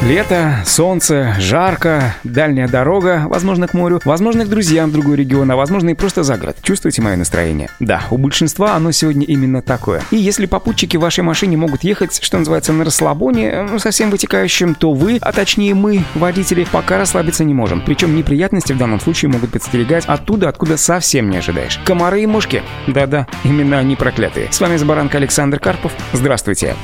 Лето, солнце, жарко, дальняя дорога, возможно, к морю, возможно, к друзьям в другой регион, а возможно и просто за город. Чувствуете мое настроение? Да, у большинства оно сегодня именно такое. И если попутчики в вашей машине могут ехать, что называется, на расслабоне, ну, совсем вытекающим, то вы, а точнее мы, водители, пока расслабиться не можем. Причем неприятности в данном случае могут подстерегать оттуда, откуда совсем не ожидаешь. Комары и мушки. Да-да, именно они проклятые. С вами Забаранка Александр Карпов. Здравствуйте.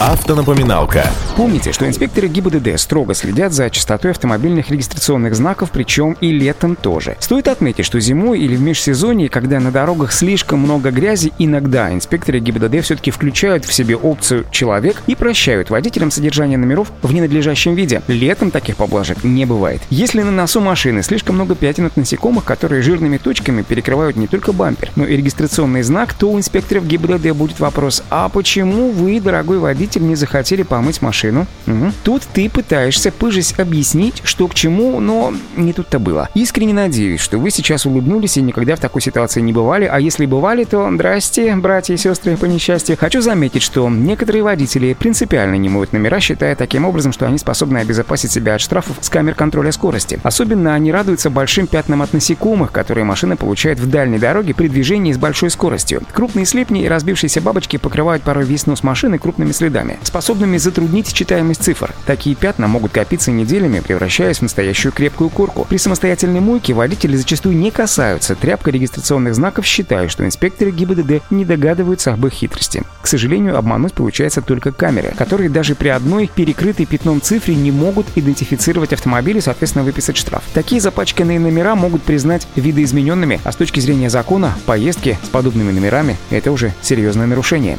Автонапоминалка. Помните, что инспекторы ГИБДД строго следят за частотой автомобильных регистрационных знаков, причем и летом тоже. Стоит отметить, что зимой или в межсезонье, когда на дорогах слишком много грязи, иногда инспекторы ГИБДД все-таки включают в себе опцию «человек» и прощают водителям содержание номеров в ненадлежащем виде. Летом таких поблажек не бывает. Если на носу машины слишком много пятен от насекомых, которые жирными точками перекрывают не только бампер, но и регистрационный знак, то у инспекторов ГИБДД будет вопрос «А почему вы, дорогой водитель, не захотели помыть машину?» угу. Тут ты пытаешься пыжись объяснить, что к чему, но не тут-то было. Искренне надеюсь, что вы сейчас улыбнулись и никогда в такой ситуации не бывали, а если бывали, то здрасте, братья и сестры по несчастью. Хочу заметить, что некоторые водители принципиально не моют номера, считая таким образом, что они способны обезопасить себя от штрафов с камер контроля скорости. Особенно они радуются большим пятнам от насекомых, которые машина получает в дальней дороге при движении с большой скоростью. Крупные слепни и разбившиеся бабочки покрывают порой весь нос машины крупными следами, способными затруднить читаемость цифр. Такие пятна могут копиться неделями, превращаясь в настоящую крепкую корку. При самостоятельной мойке водители зачастую не касаются тряпкой регистрационных знаков, считая, что инспекторы ГИБДД не догадываются об их хитрости. К сожалению, обмануть получается только камеры, которые даже при одной перекрытой пятном цифре не могут идентифицировать автомобиль и, соответственно, выписать штраф. Такие запачканные номера могут признать видоизмененными, а с точки зрения закона, поездки с подобными номерами – это уже серьезное нарушение.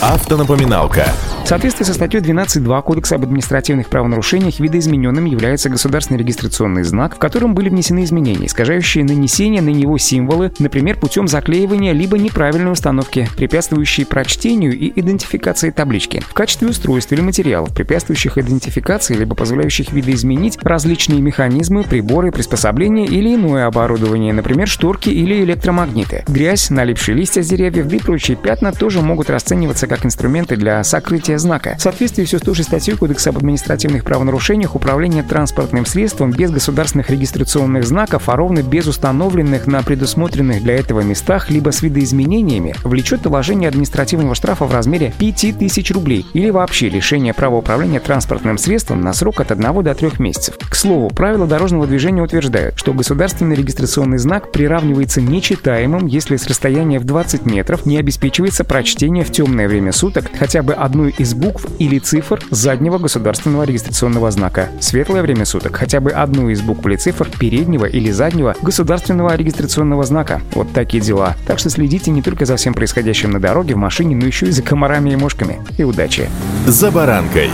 Автонапоминалка. В соответствии со статьей 12.2 Кодекса об административных правонарушениях видоизмененным является государственный регистрационный знак, в котором были внесены изменения, искажающие нанесение на него символы, например, путем заклеивания либо неправильной установки, препятствующие прочтению и идентификации таблички. В качестве устройств или материалов, препятствующих идентификации либо позволяющих видоизменить различные механизмы, приборы, приспособления или иное оборудование, например, шторки или электромагниты. Грязь, налипшие листья с деревьев и прочие пятна тоже могут расцениваться как инструменты для сокрытия знака. В соответствии с 106 статьей Кодекса об административных правонарушениях управление транспортным средством без государственных регистрационных знаков, а ровно без установленных на предусмотренных для этого местах, либо с видоизменениями, влечет наложение административного штрафа в размере 5000 рублей или вообще лишение права управления транспортным средством на срок от 1 до 3 месяцев. К слову, правила дорожного движения утверждают, что государственный регистрационный знак приравнивается нечитаемым, если с расстояния в 20 метров не обеспечивается прочтение в темное время суток хотя бы одной из букв или цифр заднего государственного регистрационного знака. Светлое время суток хотя бы одну из букв или цифр переднего или заднего государственного регистрационного знака. Вот такие дела. Так что следите не только за всем происходящим на дороге, в машине, но еще и за комарами и мошками. И удачи! За баранкой.